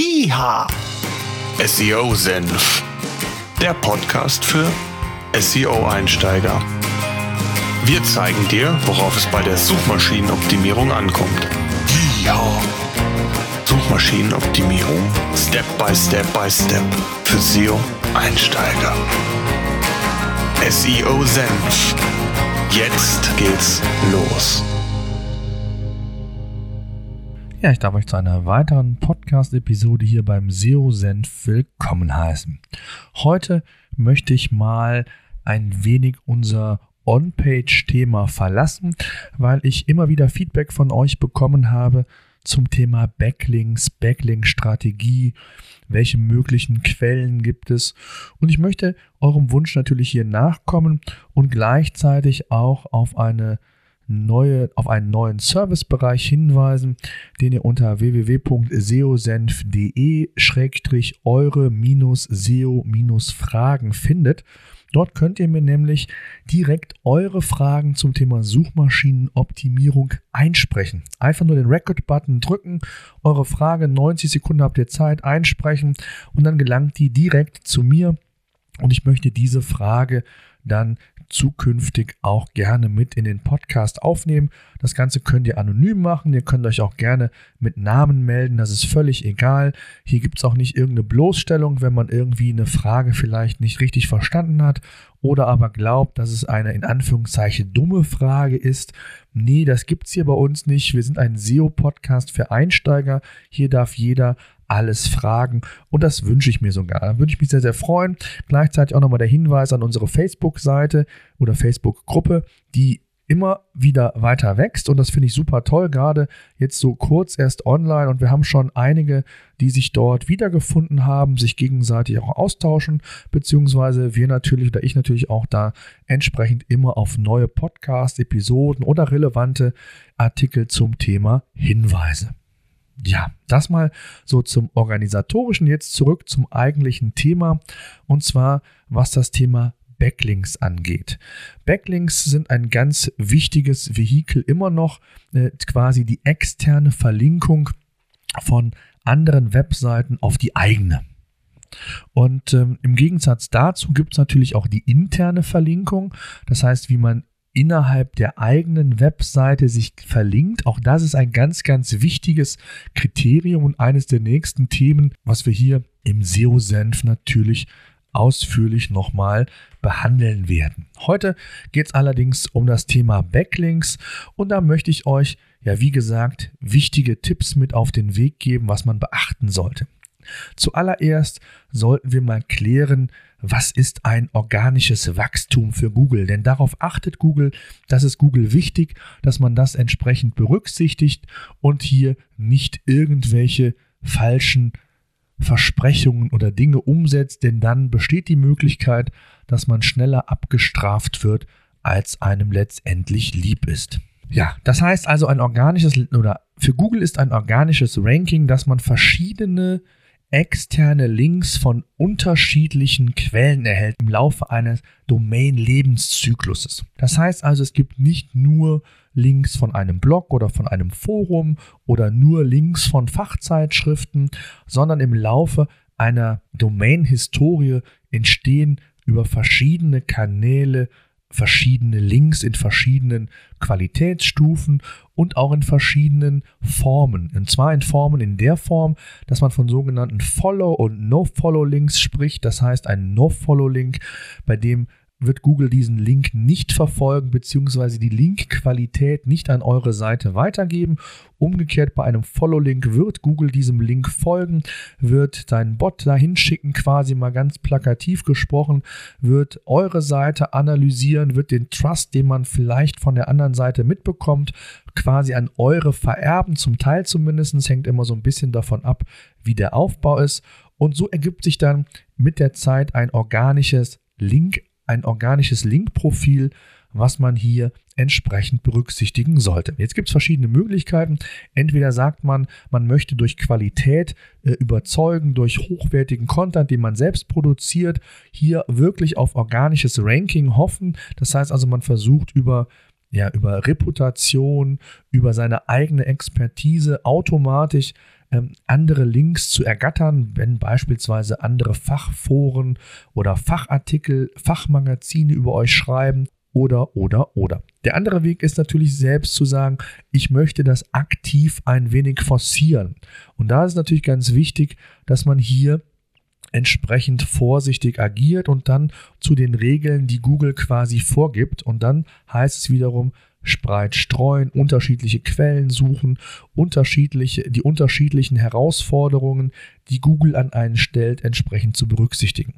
IHA SEO Senf. Der Podcast für SEO-Einsteiger. Wir zeigen dir, worauf es bei der Suchmaschinenoptimierung ankommt. IHA Suchmaschinenoptimierung Step by Step by Step für SEO-Einsteiger. SEO Senf. Jetzt geht's los. Ja, ich darf euch zu einer weiteren Podcast-Episode hier beim SEO Senf willkommen heißen. Heute möchte ich mal ein wenig unser On-Page-Thema verlassen, weil ich immer wieder Feedback von euch bekommen habe zum Thema Backlinks, Backlink-Strategie, welche möglichen Quellen gibt es. Und ich möchte eurem Wunsch natürlich hier nachkommen und gleichzeitig auch auf eine neue, auf einen neuen Servicebereich hinweisen, den ihr unter www.seosenf.de-eure-seo-fragen findet. Dort könnt ihr mir nämlich direkt eure Fragen zum Thema Suchmaschinenoptimierung einsprechen. Einfach nur den Record-Button drücken, eure Frage, 90 Sekunden habt ihr Zeit, einsprechen und dann gelangt die direkt zu mir und ich möchte diese Frage dann zukünftig auch gerne mit in den Podcast aufnehmen. Das Ganze könnt ihr anonym machen. Ihr könnt euch auch gerne mit Namen melden. Das ist völlig egal. Hier gibt es auch nicht irgendeine Bloßstellung, wenn man irgendwie eine Frage vielleicht nicht richtig verstanden hat oder aber glaubt, dass es eine in Anführungszeichen dumme Frage ist. Nee, das gibt es hier bei uns nicht. Wir sind ein SEO-Podcast für Einsteiger. Hier darf jeder alles fragen und das wünsche ich mir sogar. Da würde ich mich sehr, sehr freuen. Gleichzeitig auch nochmal der Hinweis an unsere Facebook-Seite oder Facebook-Gruppe, die immer wieder weiter wächst und das finde ich super toll, gerade jetzt so kurz erst online und wir haben schon einige, die sich dort wiedergefunden haben, sich gegenseitig auch austauschen, beziehungsweise wir natürlich oder ich natürlich auch da entsprechend immer auf neue Podcast-Episoden oder relevante Artikel zum Thema hinweise. Ja, das mal so zum organisatorischen. Jetzt zurück zum eigentlichen Thema und zwar was das Thema Backlinks angeht. Backlinks sind ein ganz wichtiges Vehikel immer noch, äh, quasi die externe Verlinkung von anderen Webseiten auf die eigene. Und ähm, im Gegensatz dazu gibt es natürlich auch die interne Verlinkung. Das heißt, wie man innerhalb der eigenen Webseite sich verlinkt. Auch das ist ein ganz, ganz wichtiges Kriterium und eines der nächsten Themen, was wir hier im SEO-Senf natürlich ausführlich nochmal behandeln werden. Heute geht es allerdings um das Thema Backlinks und da möchte ich euch, ja wie gesagt, wichtige Tipps mit auf den Weg geben, was man beachten sollte. Zuallererst sollten wir mal klären, was ist ein organisches Wachstum für Google? Denn darauf achtet Google, das ist Google wichtig, dass man das entsprechend berücksichtigt und hier nicht irgendwelche falschen Versprechungen oder Dinge umsetzt, denn dann besteht die Möglichkeit, dass man schneller abgestraft wird, als einem letztendlich lieb ist. Ja, das heißt also ein organisches oder für Google ist ein organisches Ranking, dass man verschiedene externe Links von unterschiedlichen Quellen erhält im Laufe eines Domain-Lebenszykluses. Das heißt also, es gibt nicht nur Links von einem Blog oder von einem Forum oder nur Links von Fachzeitschriften, sondern im Laufe einer Domain-Historie entstehen über verschiedene Kanäle verschiedene Links in verschiedenen Qualitätsstufen und auch in verschiedenen Formen. Und zwar in Formen in der Form, dass man von sogenannten Follow- und No-Follow-Links spricht. Das heißt, ein No-Follow-Link, bei dem wird Google diesen Link nicht verfolgen bzw. die Linkqualität nicht an eure Seite weitergeben. Umgekehrt bei einem Follow-Link wird Google diesem Link folgen, wird seinen Bot dahin schicken, quasi mal ganz plakativ gesprochen, wird eure Seite analysieren, wird den Trust, den man vielleicht von der anderen Seite mitbekommt, quasi an eure vererben, zum Teil zumindest, hängt immer so ein bisschen davon ab, wie der Aufbau ist. Und so ergibt sich dann mit der Zeit ein organisches Link ein organisches Linkprofil, was man hier entsprechend berücksichtigen sollte. Jetzt gibt es verschiedene Möglichkeiten. Entweder sagt man, man möchte durch Qualität äh, überzeugen, durch hochwertigen Content, den man selbst produziert, hier wirklich auf organisches Ranking hoffen. Das heißt also, man versucht über ja, über Reputation, über seine eigene Expertise automatisch ähm, andere Links zu ergattern, wenn beispielsweise andere Fachforen oder Fachartikel, Fachmagazine über euch schreiben oder, oder, oder. Der andere Weg ist natürlich selbst zu sagen, ich möchte das aktiv ein wenig forcieren. Und da ist natürlich ganz wichtig, dass man hier entsprechend vorsichtig agiert und dann zu den Regeln, die Google quasi vorgibt. Und dann heißt es wiederum, breit streuen, unterschiedliche Quellen suchen, unterschiedliche, die unterschiedlichen Herausforderungen, die Google an einen stellt, entsprechend zu berücksichtigen.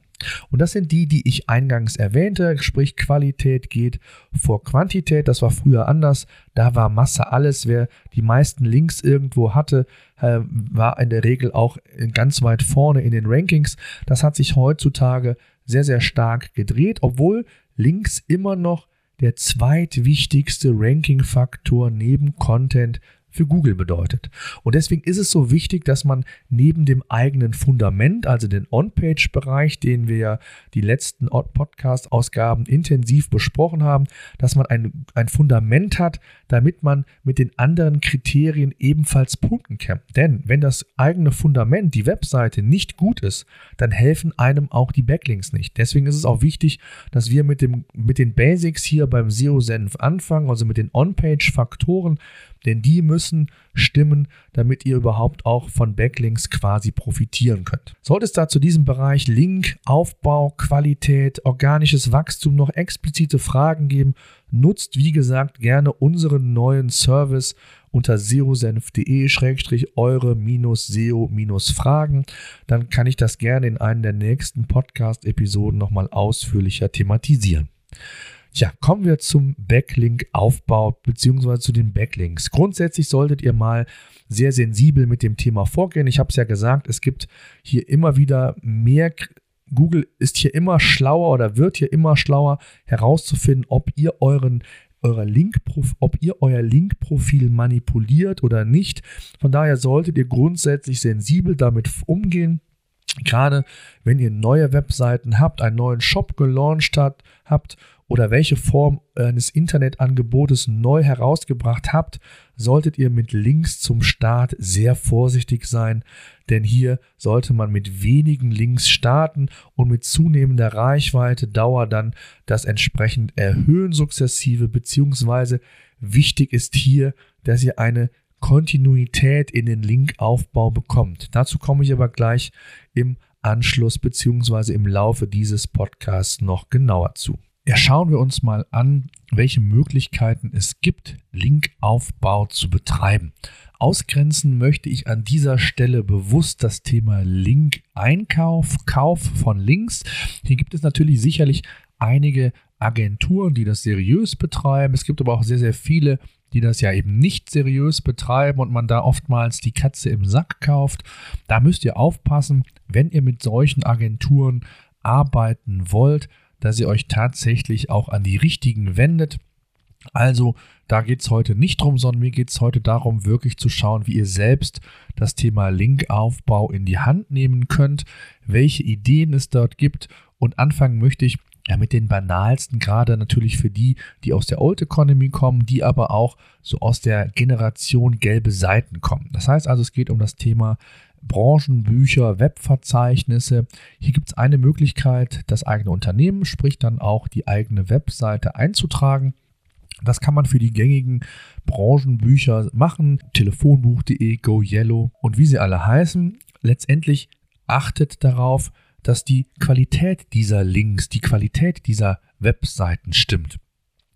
Und das sind die, die ich eingangs erwähnte, sprich Qualität geht vor Quantität. Das war früher anders. Da war Masse alles. Wer die meisten Links irgendwo hatte, äh, war in der Regel auch ganz weit vorne in den Rankings. Das hat sich heutzutage sehr, sehr stark gedreht, obwohl Links immer noch der zweitwichtigste Ranking-Faktor neben Content für Google bedeutet. Und deswegen ist es so wichtig, dass man neben dem eigenen Fundament, also den On-Page-Bereich, den wir ja die letzten Podcast-Ausgaben intensiv besprochen haben, dass man ein, ein Fundament hat, damit man mit den anderen Kriterien ebenfalls punkten kann. Denn wenn das eigene Fundament, die Webseite nicht gut ist, dann helfen einem auch die Backlinks nicht. Deswegen ist es auch wichtig, dass wir mit, dem, mit den Basics hier beim SEO-Senf anfangen, also mit den On-Page-Faktoren, denn die müssen stimmen, damit ihr überhaupt auch von Backlinks quasi profitieren könnt. Sollte es da zu diesem Bereich Link, Aufbau, Qualität, organisches Wachstum noch explizite Fragen geben, nutzt wie gesagt gerne unseren neuen Service unter serosenf.de-eure-seo-fragen. Dann kann ich das gerne in einem der nächsten Podcast-Episoden nochmal ausführlicher thematisieren. Ja, kommen wir zum Backlink-Aufbau bzw. zu den Backlinks. Grundsätzlich solltet ihr mal sehr sensibel mit dem Thema vorgehen. Ich habe es ja gesagt, es gibt hier immer wieder mehr Google ist hier immer schlauer oder wird hier immer schlauer herauszufinden, ob ihr euren euer Link, ob ihr euer Linkprofil manipuliert oder nicht. Von daher solltet ihr grundsätzlich sensibel damit umgehen. Gerade wenn ihr neue Webseiten habt, einen neuen Shop gelauncht hat, habt oder welche Form eines Internetangebotes neu herausgebracht habt, solltet ihr mit Links zum Start sehr vorsichtig sein, denn hier sollte man mit wenigen Links starten und mit zunehmender Reichweite Dauer dann das entsprechend erhöhen sukzessive, beziehungsweise wichtig ist hier, dass ihr eine Kontinuität in den Linkaufbau bekommt. Dazu komme ich aber gleich im Anschluss beziehungsweise im Laufe dieses Podcasts noch genauer zu. Ja, schauen wir uns mal an, welche Möglichkeiten es gibt, Linkaufbau zu betreiben. Ausgrenzen möchte ich an dieser Stelle bewusst das Thema Link-Einkauf, Kauf von Links. Hier gibt es natürlich sicherlich einige Agenturen, die das seriös betreiben. Es gibt aber auch sehr, sehr viele, die das ja eben nicht seriös betreiben und man da oftmals die Katze im Sack kauft. Da müsst ihr aufpassen, wenn ihr mit solchen Agenturen arbeiten wollt, dass ihr euch tatsächlich auch an die richtigen wendet. Also da geht es heute nicht drum, sondern mir geht es heute darum, wirklich zu schauen, wie ihr selbst das Thema Linkaufbau in die Hand nehmen könnt, welche Ideen es dort gibt. Und anfangen möchte ich ja mit den banalsten, gerade natürlich für die, die aus der Old Economy kommen, die aber auch so aus der Generation gelbe Seiten kommen. Das heißt also, es geht um das Thema Branchenbücher, Webverzeichnisse. Hier gibt es eine Möglichkeit, das eigene Unternehmen, sprich dann auch die eigene Webseite einzutragen. Das kann man für die gängigen Branchenbücher machen. Telefonbuch.de, GoYellow und wie sie alle heißen. Letztendlich achtet darauf, dass die Qualität dieser Links, die Qualität dieser Webseiten stimmt.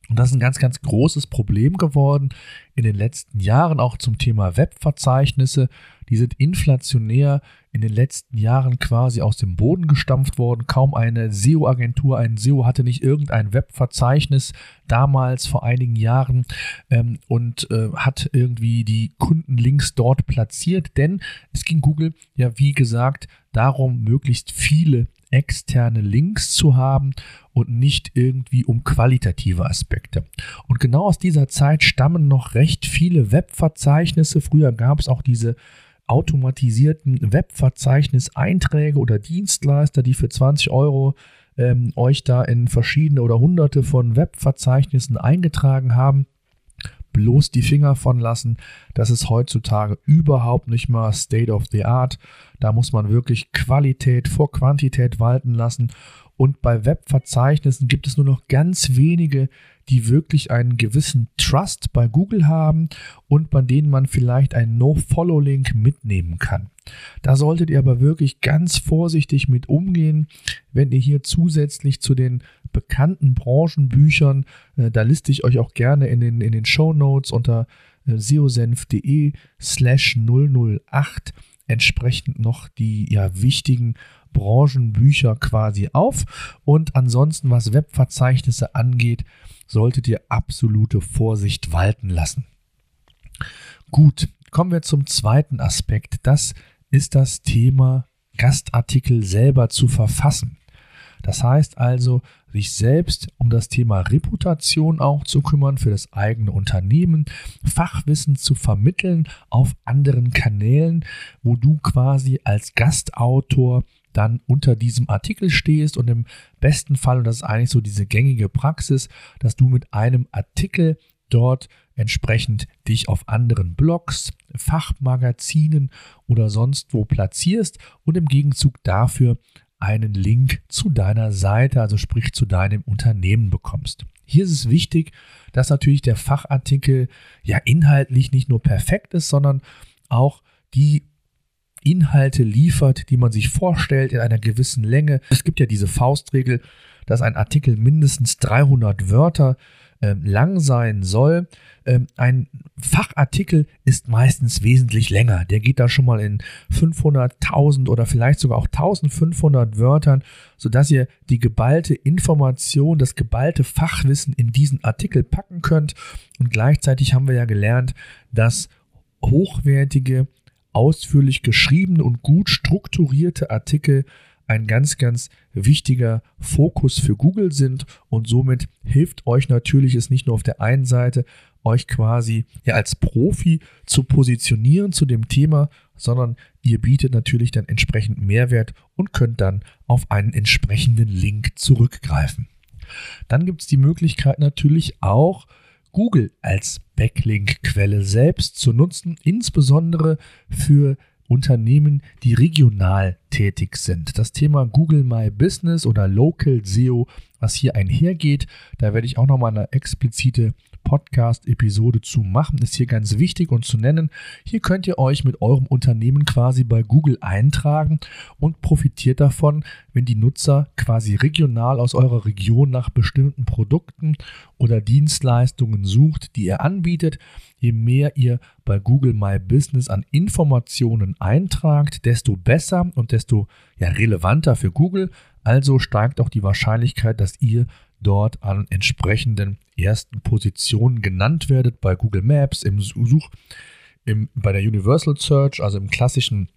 Und das ist ein ganz, ganz großes Problem geworden in den letzten Jahren, auch zum Thema Webverzeichnisse. Die sind inflationär in den letzten Jahren quasi aus dem Boden gestampft worden. Kaum eine SEO-Agentur, ein SEO hatte nicht irgendein Webverzeichnis damals vor einigen Jahren ähm, und äh, hat irgendwie die Kundenlinks dort platziert, denn es ging Google ja, wie gesagt, darum, möglichst viele externe Links zu haben und nicht irgendwie um qualitative Aspekte. Und genau aus dieser Zeit stammen noch recht viele Webverzeichnisse. Früher gab es auch diese automatisierten Webverzeichniseinträge oder Dienstleister, die für 20 Euro ähm, euch da in verschiedene oder hunderte von Webverzeichnissen eingetragen haben. Bloß die Finger von lassen. Das ist heutzutage überhaupt nicht mal State of the Art. Da muss man wirklich Qualität vor Quantität walten lassen. Und bei Webverzeichnissen gibt es nur noch ganz wenige, die wirklich einen gewissen Trust bei Google haben und bei denen man vielleicht einen No-Follow-Link mitnehmen kann. Da solltet ihr aber wirklich ganz vorsichtig mit umgehen, wenn ihr hier zusätzlich zu den bekannten Branchenbüchern, äh, da liste ich euch auch gerne in den, in den Show Notes unter äh, seosenf.de slash 008 entsprechend noch die ja wichtigen Branchenbücher quasi auf. Und ansonsten, was Webverzeichnisse angeht, solltet ihr absolute Vorsicht walten lassen. Gut, kommen wir zum zweiten Aspekt. Das ist das Thema Gastartikel selber zu verfassen. Das heißt also, sich selbst um das Thema Reputation auch zu kümmern für das eigene Unternehmen, Fachwissen zu vermitteln auf anderen Kanälen, wo du quasi als Gastautor dann unter diesem Artikel stehst und im besten Fall, und das ist eigentlich so diese gängige Praxis, dass du mit einem Artikel dort entsprechend dich auf anderen Blogs, Fachmagazinen oder sonst wo platzierst und im Gegenzug dafür einen Link zu deiner Seite, also sprich zu deinem Unternehmen bekommst. Hier ist es wichtig, dass natürlich der Fachartikel ja inhaltlich nicht nur perfekt ist, sondern auch die Inhalte liefert, die man sich vorstellt in einer gewissen Länge. Es gibt ja diese Faustregel, dass ein Artikel mindestens 300 Wörter äh, lang sein soll. Ähm, ein Fachartikel ist meistens wesentlich länger. Der geht da schon mal in 500, 1000 oder vielleicht sogar auch 1500 Wörtern, sodass ihr die geballte Information, das geballte Fachwissen in diesen Artikel packen könnt. Und gleichzeitig haben wir ja gelernt, dass hochwertige ausführlich geschriebene und gut strukturierte Artikel ein ganz, ganz wichtiger Fokus für Google sind und somit hilft euch natürlich es nicht nur auf der einen Seite, euch quasi ja als Profi zu positionieren zu dem Thema, sondern ihr bietet natürlich dann entsprechend Mehrwert und könnt dann auf einen entsprechenden Link zurückgreifen. Dann gibt es die Möglichkeit natürlich auch, Google als Backlink-Quelle selbst zu nutzen, insbesondere für Unternehmen, die regional tätig sind. Das Thema Google My Business oder Local SEO, was hier einhergeht, da werde ich auch nochmal eine explizite Podcast-Episode zu machen, ist hier ganz wichtig und zu nennen. Hier könnt ihr euch mit eurem Unternehmen quasi bei Google eintragen und profitiert davon, wenn die Nutzer quasi regional aus eurer Region nach bestimmten Produkten oder Dienstleistungen sucht, die ihr anbietet. Je mehr ihr bei Google My Business an Informationen eintragt, desto besser und desto ja, relevanter für Google. Also steigt auch die Wahrscheinlichkeit, dass ihr dort an entsprechenden ersten Positionen genannt werdet bei Google Maps, im Such, im, bei der Universal Search, also im klassischen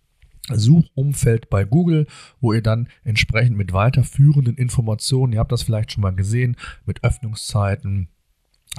Suchumfeld bei Google, wo ihr dann entsprechend mit weiterführenden Informationen, ihr habt das vielleicht schon mal gesehen, mit Öffnungszeiten,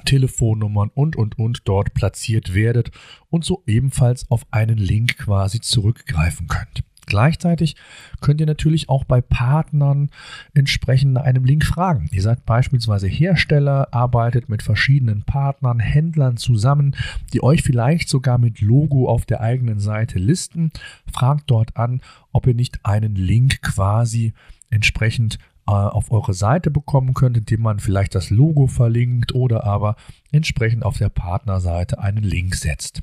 Telefonnummern und, und, und dort platziert werdet und so ebenfalls auf einen Link quasi zurückgreifen könnt. Gleichzeitig könnt ihr natürlich auch bei Partnern entsprechend nach einem Link fragen. Ihr seid beispielsweise Hersteller, arbeitet mit verschiedenen Partnern, Händlern zusammen, die euch vielleicht sogar mit Logo auf der eigenen Seite listen. Fragt dort an, ob ihr nicht einen Link quasi entsprechend äh, auf eure Seite bekommen könnt, indem man vielleicht das Logo verlinkt oder aber entsprechend auf der Partnerseite einen Link setzt.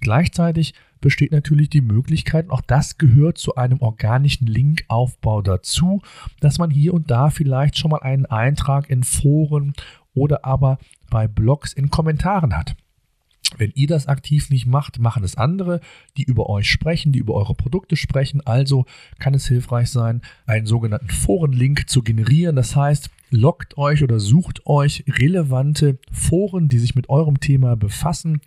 Gleichzeitig besteht natürlich die Möglichkeit, auch das gehört zu einem organischen Linkaufbau dazu, dass man hier und da vielleicht schon mal einen Eintrag in Foren oder aber bei Blogs in Kommentaren hat. Wenn ihr das aktiv nicht macht, machen es andere, die über euch sprechen, die über eure Produkte sprechen. Also kann es hilfreich sein, einen sogenannten Forenlink zu generieren. Das heißt, loggt euch oder sucht euch relevante Foren, die sich mit eurem Thema befassen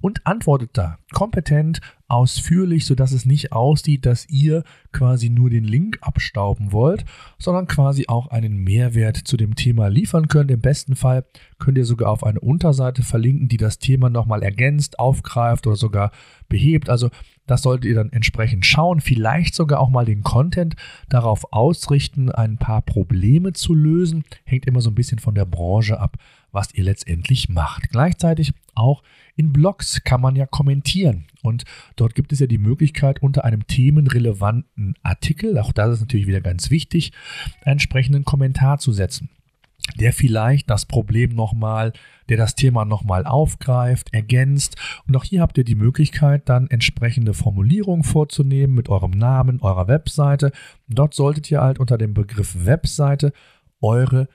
und antwortet da kompetent, ausführlich, sodass es nicht aussieht, dass ihr quasi nur den Link abstauben wollt, sondern quasi auch einen Mehrwert zu dem Thema liefern könnt. Im besten Fall könnt ihr sogar auf eine Unterseite verlinken, die das Thema nochmal ergänzt, aufgreift oder sogar behebt. Also Das solltet ihr dann entsprechend schauen, vielleicht sogar auch mal den Content darauf ausrichten, ein paar Probleme zu lösen. Hängt immer so ein bisschen von der Branche ab, was ihr letztendlich macht. Gleichzeitig auch in Blogs kann man ja kommentieren und dort gibt es ja die Möglichkeit, unter einem themenrelevanten Artikel, auch das ist natürlich wieder ganz wichtig, einen entsprechenden Kommentar zu setzen der vielleicht das Problem nochmal, der das Thema nochmal aufgreift, ergänzt. Und auch hier habt ihr die Möglichkeit, dann entsprechende Formulierungen vorzunehmen mit eurem Namen, eurer Webseite. Dort solltet ihr halt unter dem Begriff Webseite eure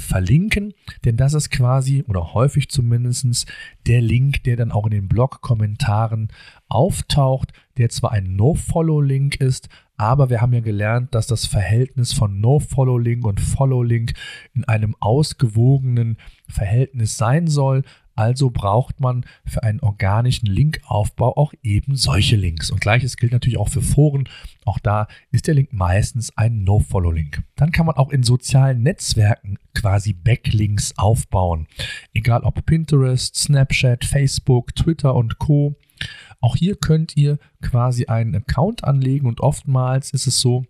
verlinken, denn das ist quasi oder häufig zumindest der Link, der dann auch in den Blog-Kommentaren auftaucht, der zwar ein No-Follow-Link ist, aber wir haben ja gelernt, dass das Verhältnis von No-Follow-Link und Follow-Link in einem ausgewogenen Verhältnis sein soll. Also braucht man für einen organischen Linkaufbau auch eben solche Links. Und gleiches gilt natürlich auch für Foren. Auch da ist der Link meistens ein No-Follow-Link. Dann kann man auch in sozialen Netzwerken quasi Backlinks aufbauen. Egal ob Pinterest, Snapchat, Facebook, Twitter und Co. Auch hier könnt ihr quasi einen Account anlegen und oftmals ist es so,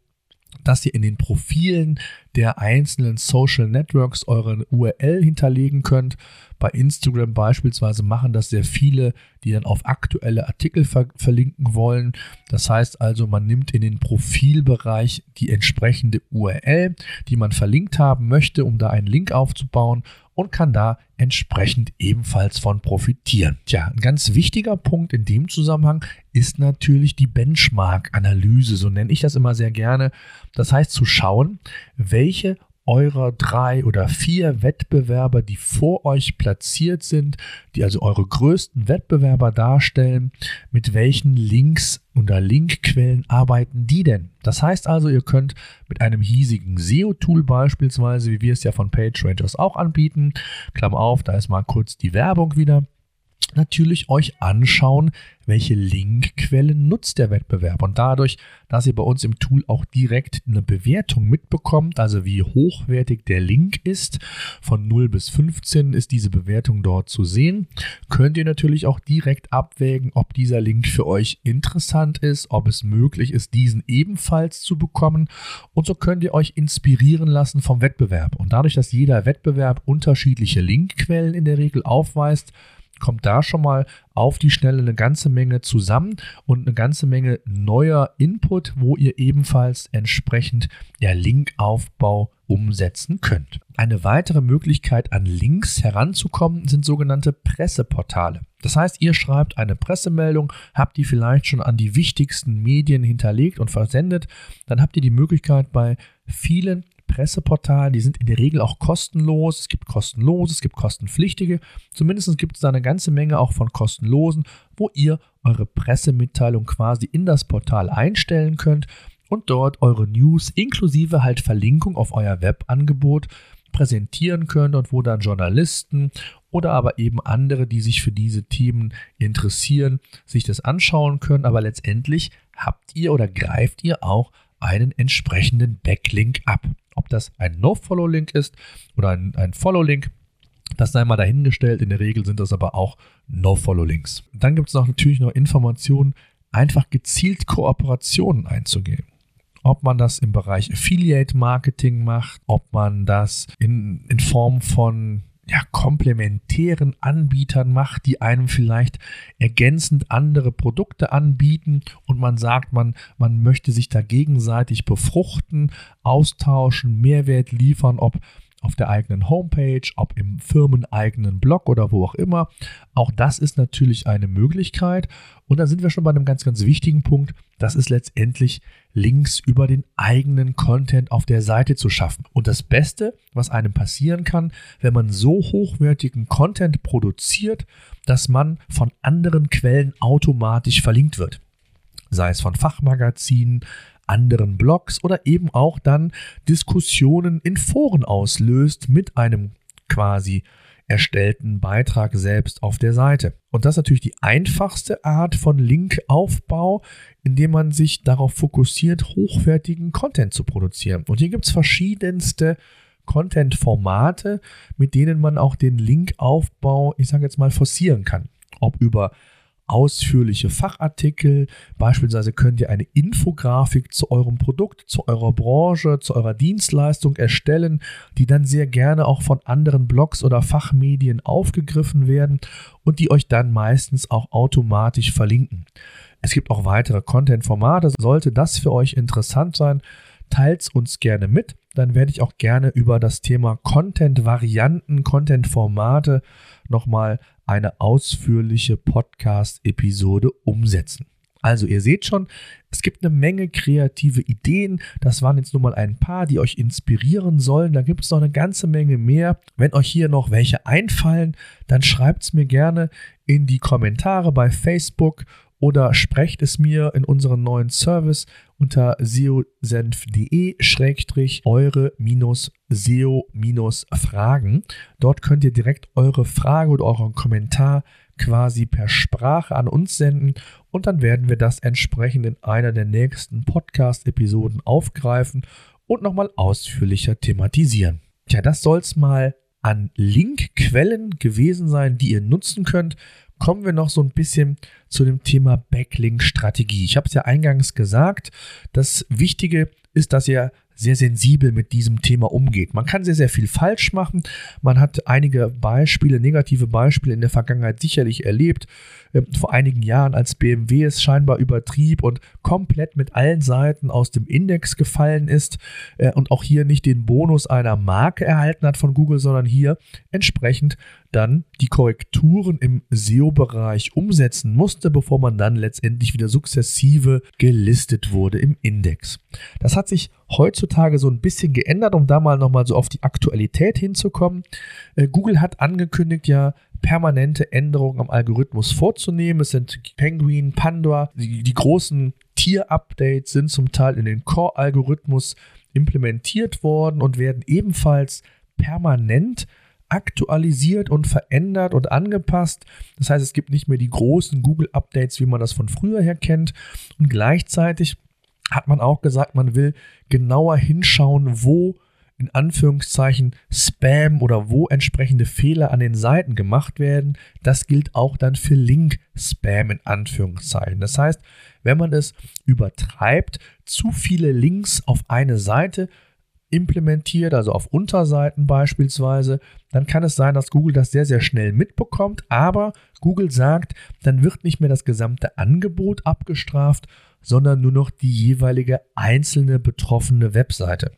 dass ihr in den Profilen der einzelnen Social Networks eure URL hinterlegen könnt. Bei Instagram beispielsweise machen das sehr viele, die dann auf aktuelle Artikel ver verlinken wollen. Das heißt also, man nimmt in den Profilbereich die entsprechende URL, die man verlinkt haben möchte, um da einen Link aufzubauen und kann da entsprechend ebenfalls von profitieren. Tja, ein ganz wichtiger Punkt in dem Zusammenhang ist natürlich die Benchmark-Analyse, so nenne ich das immer sehr gerne. Das heißt zu schauen, welche eurer drei oder vier Wettbewerber, die vor euch platziert sind, die also eure größten Wettbewerber darstellen, mit welchen Links oder Linkquellen arbeiten die denn? Das heißt also, ihr könnt mit einem hiesigen SEO-Tool beispielsweise, wie wir es ja von PageRangers auch anbieten, Klammer auf, da ist mal kurz die Werbung wieder, natürlich euch anschauen, welche Linkquellen nutzt der Wettbewerb. Und dadurch, dass ihr bei uns im Tool auch direkt eine Bewertung mitbekommt, also wie hochwertig der Link ist, von 0 bis 15 ist diese Bewertung dort zu sehen, könnt ihr natürlich auch direkt abwägen, ob dieser Link für euch interessant ist, ob es möglich ist, diesen ebenfalls zu bekommen. Und so könnt ihr euch inspirieren lassen vom Wettbewerb. Und dadurch, dass jeder Wettbewerb unterschiedliche Linkquellen in der Regel aufweist, kommt da schon mal auf die Schnelle eine ganze Menge zusammen und eine ganze Menge neuer Input, wo ihr ebenfalls entsprechend der Linkaufbau umsetzen könnt. Eine weitere Möglichkeit an Links heranzukommen sind sogenannte Presseportale. Das heißt, ihr schreibt eine Pressemeldung, habt die vielleicht schon an die wichtigsten Medien hinterlegt und versendet, dann habt ihr die Möglichkeit bei vielen Presseportalen, die sind in der Regel auch kostenlos. Es gibt kostenlose, es gibt kostenpflichtige. Zumindest gibt es da eine ganze Menge auch von kostenlosen, wo ihr eure Pressemitteilung quasi in das Portal einstellen könnt und dort eure News inklusive halt Verlinkung auf euer Webangebot präsentieren könnt und wo dann Journalisten oder aber eben andere, die sich für diese Themen interessieren, sich das anschauen können. Aber letztendlich habt ihr oder greift ihr auch einen entsprechenden Backlink ab. Ob das ein No-Follow-Link ist oder ein, ein Follow-Link, das sei mal dahingestellt. In der Regel sind das aber auch No-Follow-Links. Dann gibt es natürlich noch Informationen, einfach gezielt Kooperationen einzugehen. Ob man das im Bereich Affiliate Marketing macht, ob man das in, in Form von ja, komplementären Anbietern macht, die einem vielleicht ergänzend andere Produkte anbieten und man sagt, man, man möchte sich da gegenseitig befruchten, austauschen, Mehrwert liefern, ob auf der eigenen Homepage, ob im firmeneigenen Blog oder wo auch immer. Auch das ist natürlich eine Möglichkeit. Und da sind wir schon bei einem ganz, ganz wichtigen Punkt. Das ist letztendlich Links über den eigenen Content auf der Seite zu schaffen. Und das Beste, was einem passieren kann, wenn man so hochwertigen Content produziert, dass man von anderen Quellen automatisch verlinkt wird. Sei es von Fachmagazinen, anderen Blogs oder eben auch dann Diskussionen in Foren auslöst mit einem quasi erstellten Beitrag selbst auf der Seite. Und das ist natürlich die einfachste Art von Linkaufbau, indem man sich darauf fokussiert, hochwertigen Content zu produzieren. Und hier gibt es verschiedenste Content-Formate, mit denen man auch den Linkaufbau, ich sage jetzt mal, forcieren kann. Ob über ausführliche Fachartikel. Beispielsweise könnt ihr eine Infografik zu eurem Produkt, zu eurer Branche, zu eurer Dienstleistung erstellen, die dann sehr gerne auch von anderen Blogs oder Fachmedien aufgegriffen werden und die euch dann meistens auch automatisch verlinken. Es gibt auch weitere Content-Formate. Sollte das für euch interessant sein, teilt es uns gerne mit. Dann werde ich auch gerne über das Thema Content-Varianten, Content-Formate nochmal eine ausführliche Podcast-Episode umsetzen. Also ihr seht schon, es gibt eine Menge kreative Ideen. Das waren jetzt nur mal ein paar, die euch inspirieren sollen. Da gibt es noch eine ganze Menge mehr. Wenn euch hier noch welche einfallen, dann schreibt es mir gerne in die Kommentare bei Facebook oder sprecht es mir in unserem neuen Service unter seosenf.de-eure-seo-fragen. Dort könnt ihr direkt eure Frage oder euren Kommentar quasi per Sprache an uns senden und dann werden wir das entsprechend in einer der nächsten Podcast-Episoden aufgreifen und nochmal ausführlicher thematisieren. Tja, das soll es mal an Linkquellen gewesen sein, die ihr nutzen könnt kommen wir noch so ein bisschen zu dem Thema Backlink-Strategie. Ich habe es ja eingangs gesagt, das Wichtige ist, dass ihr sehr sensibel mit diesem Thema umgeht. Man kann sehr, sehr viel falsch machen. Man hat einige Beispiele, negative Beispiele in der Vergangenheit sicherlich erlebt. Ähm, vor einigen Jahren, als BMW es scheinbar übertrieb und komplett mit allen Seiten aus dem Index gefallen ist äh, und auch hier nicht den Bonus einer Marke erhalten hat von Google, sondern hier entsprechend dann die Korrekturen im SEO-Bereich umsetzen musste, bevor man dann letztendlich wieder sukzessive gelistet wurde im Index. Das hat sich heutzutage so ein bisschen geändert, um da mal nochmal so auf die Aktualität hinzukommen. Äh, Google hat angekündigt ja permanente Änderungen am Algorithmus vorzunehmen. Es sind Penguin, Pandora, die, die großen Tier-Updates sind zum Teil in den Core-Algorithmus implementiert worden und werden ebenfalls permanent aktualisiert und verändert und angepasst. Das heißt, es gibt nicht mehr die großen Google-Updates, wie man das von früher her kennt. Und gleichzeitig hat man auch gesagt, man will genauer hinschauen, wo in Anführungszeichen Spam oder wo entsprechende Fehler an den Seiten gemacht werden. Das gilt auch dann für Link-Spam in Anführungszeichen. Das heißt, wenn man es übertreibt, zu viele Links auf eine Seite implementiert, also auf Unterseiten beispielsweise, dann kann es sein, dass Google das sehr, sehr schnell mitbekommt, aber Google sagt, dann wird nicht mehr das gesamte Angebot abgestraft, sondern nur noch die jeweilige einzelne betroffene Webseite.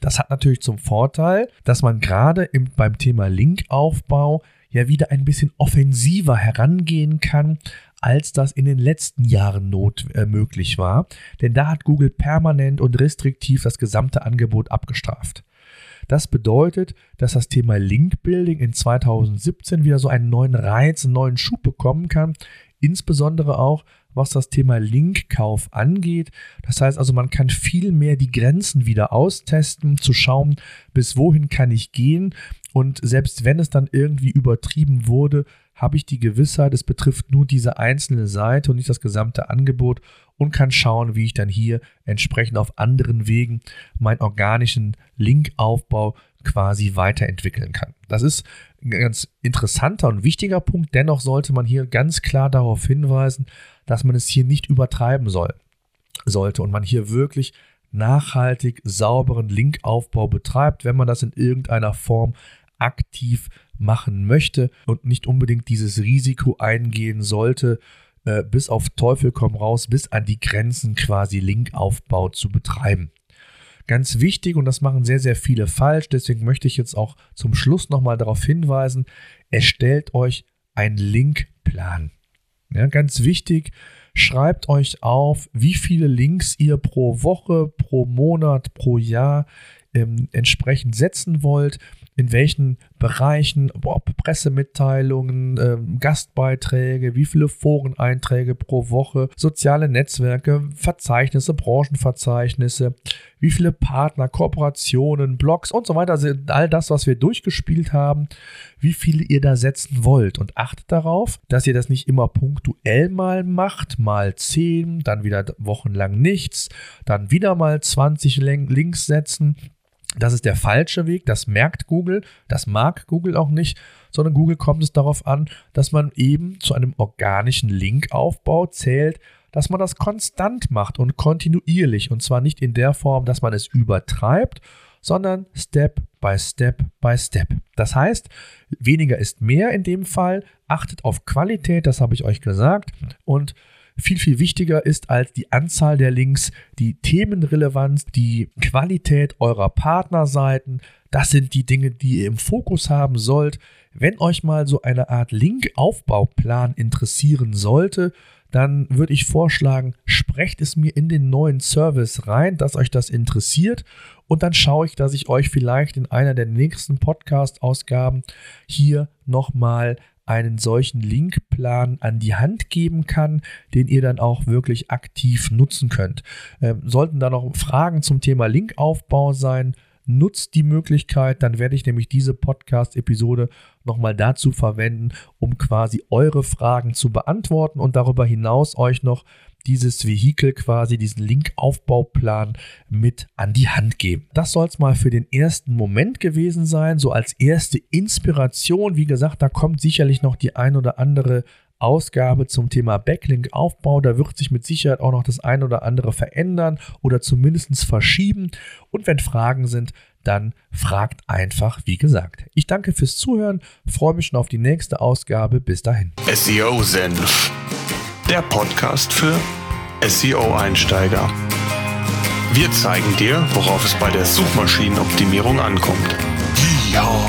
Das hat natürlich zum Vorteil, dass man gerade im, beim Thema Linkaufbau ja wieder ein bisschen offensiver herangehen kann, als das in den letzten Jahren not, äh, möglich war. Denn da hat Google permanent und restriktiv das gesamte Angebot abgestraft. Das bedeutet, dass das Thema Link-Building in 2017 wieder so einen neuen Reiz, einen neuen Schub bekommen kann. Insbesondere auch, was das Thema Linkkauf angeht. Das heißt also, man kann viel mehr die Grenzen wieder austesten, zu schauen, bis wohin kann ich gehen. Und selbst wenn es dann irgendwie übertrieben wurde, habe ich die Gewissheit, es betrifft nur diese einzelne Seite und nicht das gesamte Angebot und kann schauen, wie ich dann hier entsprechend auf anderen Wegen meinen organischen Linkaufbau quasi weiterentwickeln kann. Das ist ein ganz interessanter und wichtiger Punkt. Dennoch sollte man hier ganz klar darauf hinweisen, dass man es hier nicht übertreiben soll, sollte und man hier wirklich nachhaltig sauberen Linkaufbau betreibt, wenn man das in irgendeiner Form aktiv machen möchte und nicht unbedingt dieses Risiko eingehen sollte, äh, bis auf Teufel komm raus, bis an die Grenzen quasi Linkaufbau zu betreiben. Ganz wichtig, und das machen sehr, sehr viele falsch, deswegen möchte ich jetzt auch zum Schluss nochmal darauf hinweisen, erstellt euch einen Linkplan. Ja, ganz wichtig, schreibt euch auf, wie viele Links ihr pro Woche, pro Monat, pro Jahr ähm, entsprechend setzen wollt in welchen Bereichen, ob Pressemitteilungen, ähm, Gastbeiträge, wie viele Foreneinträge pro Woche, soziale Netzwerke, Verzeichnisse, Branchenverzeichnisse, wie viele Partner, Kooperationen, Blogs und so weiter, also all das, was wir durchgespielt haben, wie viele ihr da setzen wollt. Und achtet darauf, dass ihr das nicht immer punktuell mal macht, mal 10, dann wieder wochenlang nichts, dann wieder mal 20 Links setzen Das ist der falsche Weg, das merkt Google, das mag Google auch nicht, sondern Google kommt es darauf an, dass man eben zu einem organischen Linkaufbau zählt, dass man das konstant macht und kontinuierlich. Und zwar nicht in der Form, dass man es übertreibt, sondern Step by Step by Step. Das heißt, weniger ist mehr in dem Fall, achtet auf Qualität, das habe ich euch gesagt. Und viel, viel wichtiger ist als die Anzahl der Links, die Themenrelevanz, die Qualität eurer Partnerseiten. Das sind die Dinge, die ihr im Fokus haben sollt. Wenn euch mal so eine Art Linkaufbauplan interessieren sollte, dann würde ich vorschlagen, sprecht es mir in den neuen Service rein, dass euch das interessiert. Und dann schaue ich, dass ich euch vielleicht in einer der nächsten Podcast-Ausgaben hier nochmal einen solchen Linkplan an die Hand geben kann, den ihr dann auch wirklich aktiv nutzen könnt. Ähm, sollten da noch Fragen zum Thema Linkaufbau sein, nutzt die Möglichkeit, dann werde ich nämlich diese Podcast-Episode nochmal dazu verwenden, um quasi eure Fragen zu beantworten und darüber hinaus euch noch dieses Vehikel quasi, diesen Linkaufbauplan mit an die Hand geben. Das soll es mal für den ersten Moment gewesen sein, so als erste Inspiration. Wie gesagt, da kommt sicherlich noch die ein oder andere Ausgabe zum Thema Backlink-Aufbau. Da wird sich mit Sicherheit auch noch das ein oder andere verändern oder zumindest verschieben. Und wenn Fragen sind, dann fragt einfach, wie gesagt. Ich danke fürs Zuhören, freue mich schon auf die nächste Ausgabe. Bis dahin. SEO Senf, der Podcast für SEO-Einsteiger. Wir zeigen dir, worauf es bei der Suchmaschinenoptimierung ankommt. Ja.